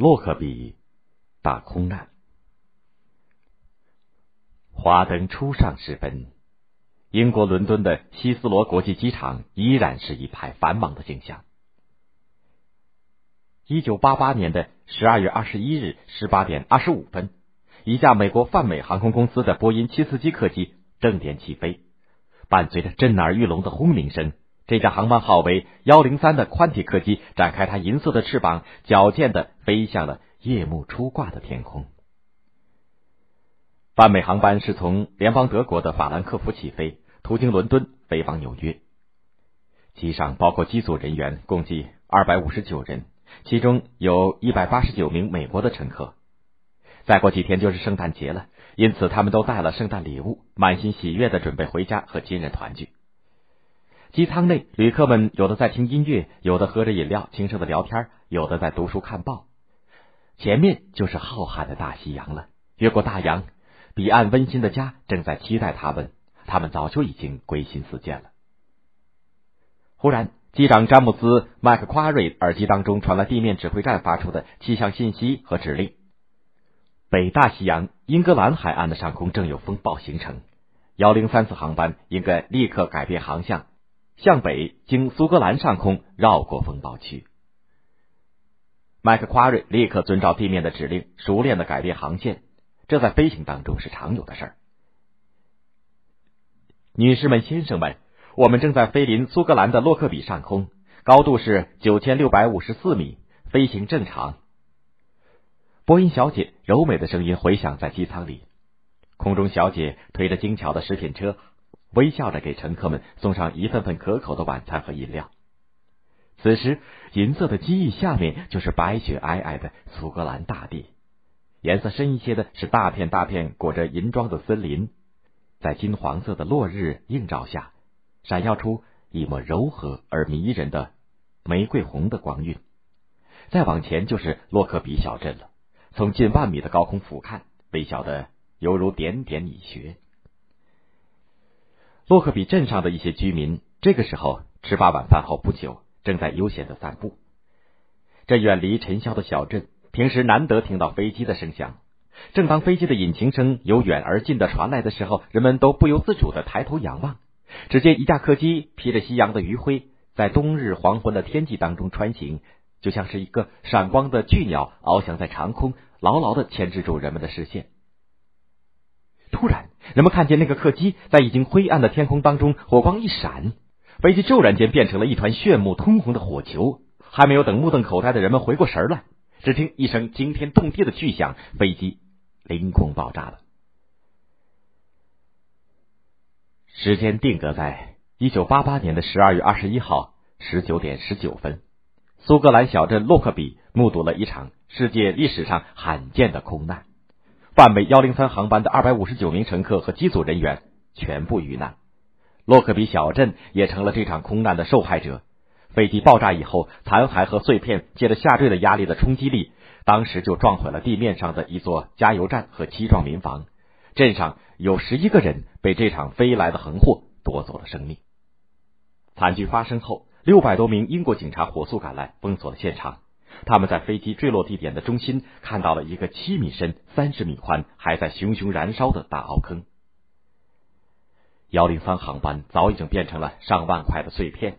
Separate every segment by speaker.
Speaker 1: 洛克比大空难。华灯初上时分，英国伦敦的希斯罗国际机场依然是一派繁忙的景象。一九八八年的十二月二十一日十八点二十五分，一架美国泛美航空公司的波音七四七客机正点起飞，伴随着震耳欲聋的轰鸣声。这架航班号为幺零三的宽体客机展开它银色的翅膀，矫健的飞向了夜幕初挂的天空。泛美航班是从联邦德国的法兰克福起飞，途经伦敦飞往纽约。机上包括机组人员共计二百五十九人，其中有一百八十九名美国的乘客。再过几天就是圣诞节了，因此他们都带了圣诞礼物，满心喜悦的准备回家和亲人团聚。机舱内，旅客们有的在听音乐，有的喝着饮料，轻声的聊天，有的在读书看报。前面就是浩瀚的大西洋了。越过大洋，彼岸温馨的家正在期待他们。他们早就已经归心似箭了。忽然，机长詹姆斯·麦克夸瑞耳机当中传来地面指挥站发出的气象信息和指令：北大西洋英格兰海岸的上空正有风暴形成，幺零三次航班应该立刻改变航向。向北经苏格兰上空绕过风暴区，麦克夸瑞立刻遵照地面的指令，熟练的改变航线。这在飞行当中是常有的事儿。女士们、先生们，我们正在飞临苏格兰的洛克比上空，高度是九千六百五十四米，飞行正常。波音小姐柔美的声音回响在机舱里，空中小姐推着精巧的食品车。微笑着给乘客们送上一份份可口的晚餐和饮料。此时，银色的机翼下面就是白雪皑皑的苏格兰大地，颜色深一些的是大片大片裹着银装的森林，在金黄色的落日映照下，闪耀出一抹柔和而迷人的玫瑰红的光晕。再往前就是洛克比小镇了，从近万米的高空俯瞰，微小的犹如点点蚁穴。洛克比镇上的一些居民，这个时候吃罢晚饭后不久，正在悠闲的散步。这远离尘嚣的小镇，平时难得听到飞机的声响。正当飞机的引擎声由远而近的传来的时候，人们都不由自主的抬头仰望。只见一架客机披着夕阳的余晖，在冬日黄昏的天际当中穿行，就像是一个闪光的巨鸟翱翔在长空，牢牢的牵制住人们的视线。突然，人们看见那个客机在已经灰暗的天空当中，火光一闪，飞机骤然间变成了一团炫目通红的火球。还没有等目瞪口呆的人们回过神来，只听一声惊天动地的巨响，飞机凌空爆炸了。时间定格在一九八八年的十二月二十一号十九点十九分，苏格兰小镇洛克比目睹了一场世界历史上罕见的空难。泛美幺零三航班的二百五十九名乘客和机组人员全部遇难，洛克比小镇也成了这场空难的受害者。飞机爆炸以后，残骸和碎片借着下坠的压力的冲击力，当时就撞毁了地面上的一座加油站和七幢民房。镇上有十一个人被这场飞来的横祸夺走了生命。惨剧发生后，六百多名英国警察火速赶来，封锁了现场。他们在飞机坠落地点的中心看到了一个七米深、三十米宽、还在熊熊燃烧的大凹坑。幺零三航班早已经变成了上万块的碎片，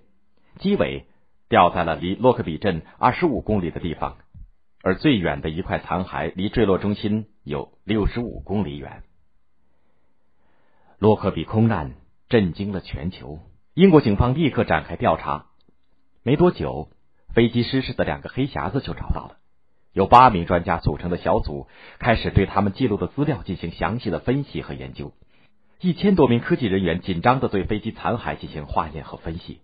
Speaker 1: 机尾掉在了离洛克比镇二十五公里的地方，而最远的一块残骸离坠落中心有六十五公里远。洛克比空难震惊了全球，英国警方立刻展开调查，没多久。飞机失事的两个黑匣子就找到了，由八名专家组成的小组开始对他们记录的资料进行详细的分析和研究。一千多名科技人员紧张的对飞机残骸进行化验和分析。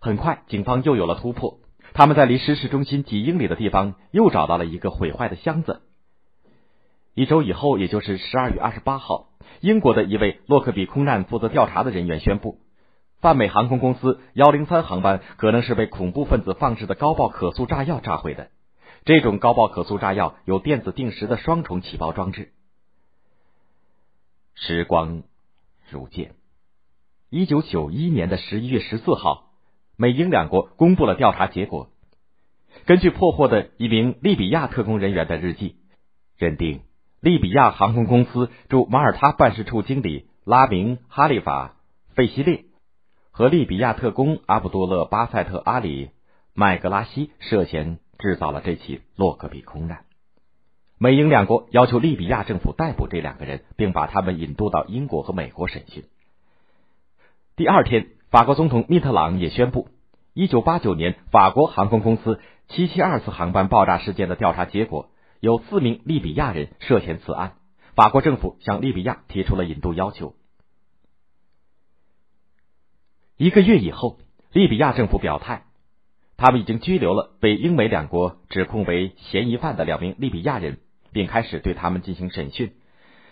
Speaker 1: 很快，警方又有了突破，他们在离失事中心几英里的地方又找到了一个毁坏的箱子。一周以后，也就是十二月二十八号，英国的一位洛克比空难负责调查的人员宣布。泛美航空公司幺零三航班可能是被恐怖分子放置的高爆可塑炸药炸毁的。这种高爆可塑炸药有电子定时的双重起爆装置。时光如箭，一九九一年的十一月十四号，美英两国公布了调查结果。根据破获的一名利比亚特工人员的日记，认定利比亚航空公司驻马耳他办事处经理拉明哈利法费西列和利比亚特工阿卜杜勒巴塞特阿里麦格拉西涉嫌制造了这起洛克比空难。美英两国要求利比亚政府逮捕这两个人，并把他们引渡到英国和美国审讯。第二天，法国总统密特朗也宣布。一九八九年，法国航空公司七七二次航班爆炸事件的调查结果，有四名利比亚人涉嫌此案。法国政府向利比亚提出了引渡要求。一个月以后，利比亚政府表态，他们已经拘留了被英美两国指控为嫌疑犯的两名利比亚人，并开始对他们进行审讯，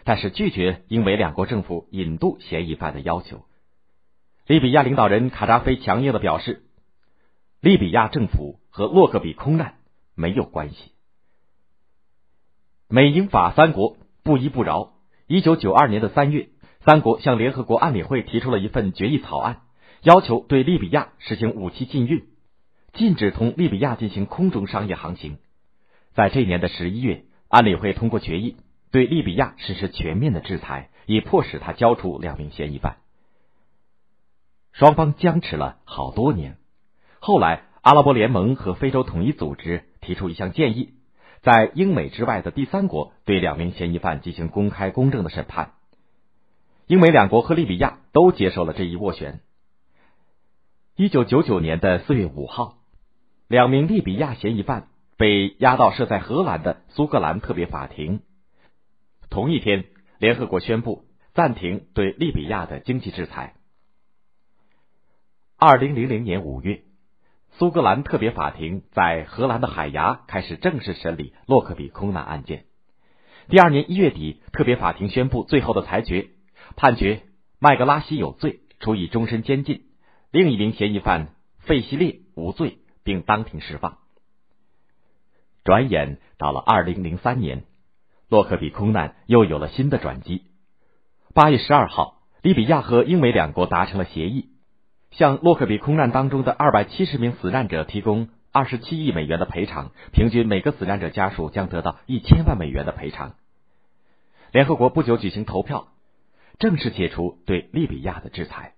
Speaker 1: 但是拒绝英美两国政府引渡嫌疑犯的要求。利比亚领导人卡扎菲强硬的表示。利比亚政府和洛克比空难没有关系。美英法三国不依不饶。一九九二年的三月，三国向联合国安理会提出了一份决议草案，要求对利比亚实行武器禁运，禁止同利比亚进行空中商业航行。在这年的十一月，安理会通过决议，对利比亚实施全面的制裁，以迫使他交出两名嫌疑犯。双方僵持了好多年。后来，阿拉伯联盟和非洲统一组织提出一项建议，在英美之外的第三国对两名嫌疑犯进行公开公正的审判。英美两国和利比亚都接受了这一斡旋。一九九九年的四月五号，两名利比亚嫌疑犯被押到设在荷兰的苏格兰特别法庭。同一天，联合国宣布暂停对利比亚的经济制裁。二零零零年五月。苏格兰特别法庭在荷兰的海牙开始正式审理洛克比空难案件。第二年一月底，特别法庭宣布最后的裁决，判决麦格拉西有罪，处以终身监禁；另一名嫌疑犯费希列无罪，并当庭释放。转眼到了二零零三年，洛克比空难又有了新的转机。八月十二号，利比亚和英美两国达成了协议。向洛克比空难当中的二百七十名死难者提供二十七亿美元的赔偿，平均每个死难者家属将得到一千万美元的赔偿。联合国不久举行投票，正式解除对利比亚的制裁。